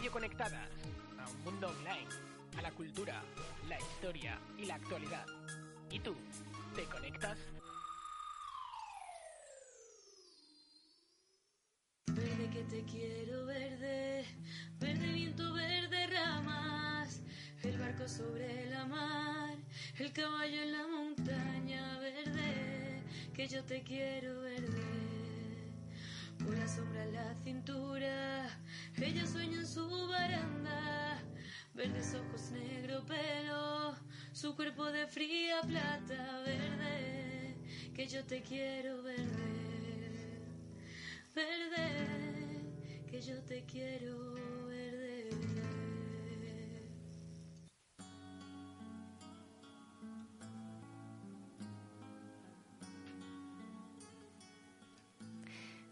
Radio conectadas a un mundo online, a la cultura, la historia y la actualidad. ¿Y tú? ¿Te conectas? Verde que te quiero verde, verde viento, verde ramas, el barco sobre la mar, el caballo en la montaña, verde, que yo te quiero verde. La sombra en la cintura, ella sueña en su baranda, verdes ojos, negro pelo, su cuerpo de fría plata, verde, que yo te quiero verde, verde, que yo te quiero verde.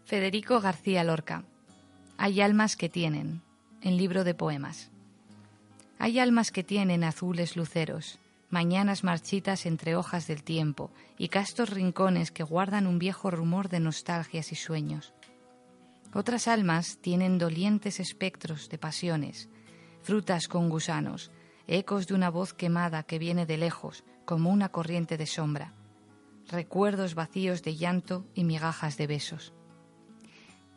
Federico García Lorca. Hay almas que tienen. En libro de poemas. Hay almas que tienen azules luceros, mañanas marchitas entre hojas del tiempo y castos rincones que guardan un viejo rumor de nostalgias y sueños. Otras almas tienen dolientes espectros de pasiones, frutas con gusanos, ecos de una voz quemada que viene de lejos como una corriente de sombra, recuerdos vacíos de llanto y migajas de besos.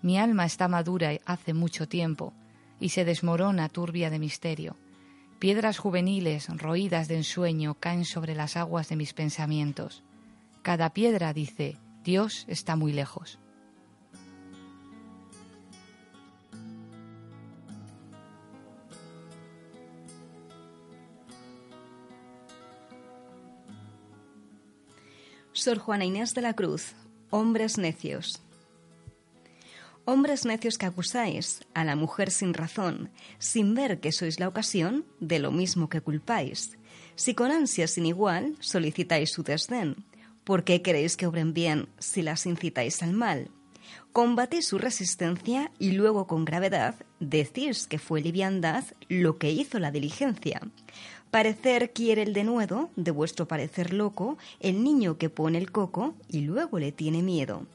Mi alma está madura hace mucho tiempo y se desmorona turbia de misterio. Piedras juveniles, roídas de ensueño, caen sobre las aguas de mis pensamientos. Cada piedra dice, Dios está muy lejos. Sor Juana Inés de la Cruz, Hombres Necios. Hombres necios que acusáis a la mujer sin razón, sin ver que sois la ocasión de lo mismo que culpáis. Si con ansia sin igual solicitáis su desdén, ¿por qué queréis que obren bien si las incitáis al mal? Combatís su resistencia y luego con gravedad decís que fue liviandad lo que hizo la diligencia. Parecer quiere el denuedo, de vuestro parecer loco, el niño que pone el coco y luego le tiene miedo.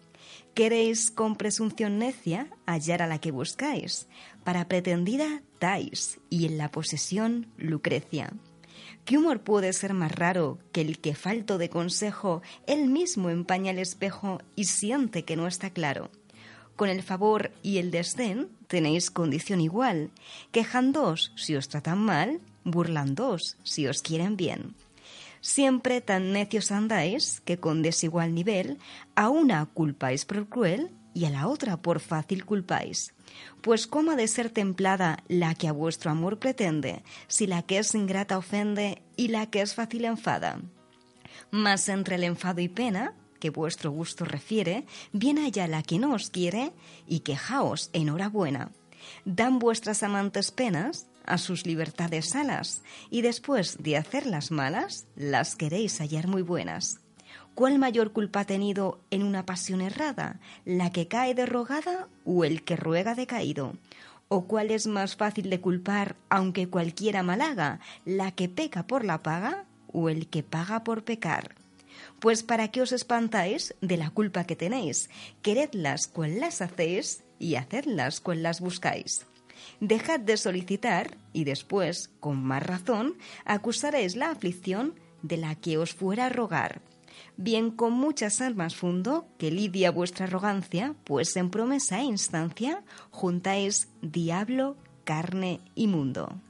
Queréis con presunción necia hallar a la que buscáis. Para pretendida dais y en la posesión Lucrecia. ¿Qué humor puede ser más raro que el que falto de consejo él mismo empaña el espejo y siente que no está claro? Con el favor y el desdén tenéis condición igual, quejándoos si os tratan mal, burlándoos si os quieren bien. Siempre tan necios andáis que con desigual nivel a una culpáis por cruel y a la otra por fácil culpáis. Pues cómo ha de ser templada la que a vuestro amor pretende, si la que es ingrata ofende y la que es fácil enfada. Mas entre el enfado y pena, que vuestro gusto refiere, viene allá la que no os quiere y quejaos enhorabuena. Dan vuestras amantes penas a sus libertades alas y después de hacerlas malas, las queréis hallar muy buenas. ¿Cuál mayor culpa ha tenido en una pasión errada, la que cae derrogada o el que ruega decaído? ¿O cuál es más fácil de culpar, aunque cualquiera malhaga, la que peca por la paga o el que paga por pecar? Pues para qué os espantáis de la culpa que tenéis, queredlas cual las hacéis y hacedlas cual las buscáis. Dejad de solicitar y después, con más razón, acusaréis la aflicción de la que os fuera a rogar. Bien con muchas almas fundo que lidia vuestra arrogancia, pues en promesa e instancia juntáis diablo, carne y mundo.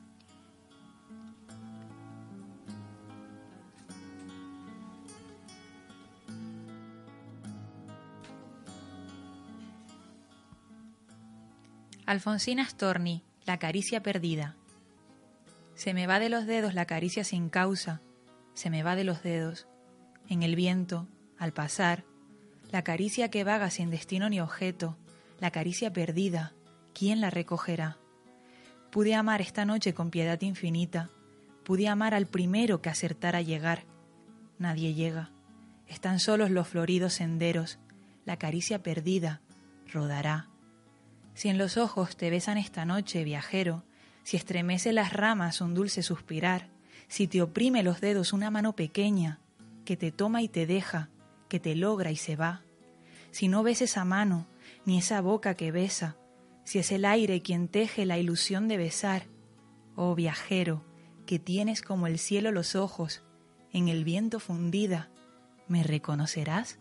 Alfonsina Storni, La caricia perdida. Se me va de los dedos la caricia sin causa, se me va de los dedos. En el viento, al pasar, La caricia que vaga sin destino ni objeto, la caricia perdida, ¿quién la recogerá? Pude amar esta noche con piedad infinita, pude amar al primero que acertara llegar. Nadie llega, están solos los floridos senderos, la caricia perdida rodará. Si en los ojos te besan esta noche, viajero, si estremece las ramas un dulce suspirar, si te oprime los dedos una mano pequeña, que te toma y te deja, que te logra y se va, si no ves esa mano, ni esa boca que besa, si es el aire quien teje la ilusión de besar, oh viajero, que tienes como el cielo los ojos, en el viento fundida, ¿me reconocerás?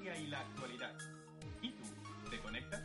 historia y la actualidad. ¿Y tú? ¿Te conectas?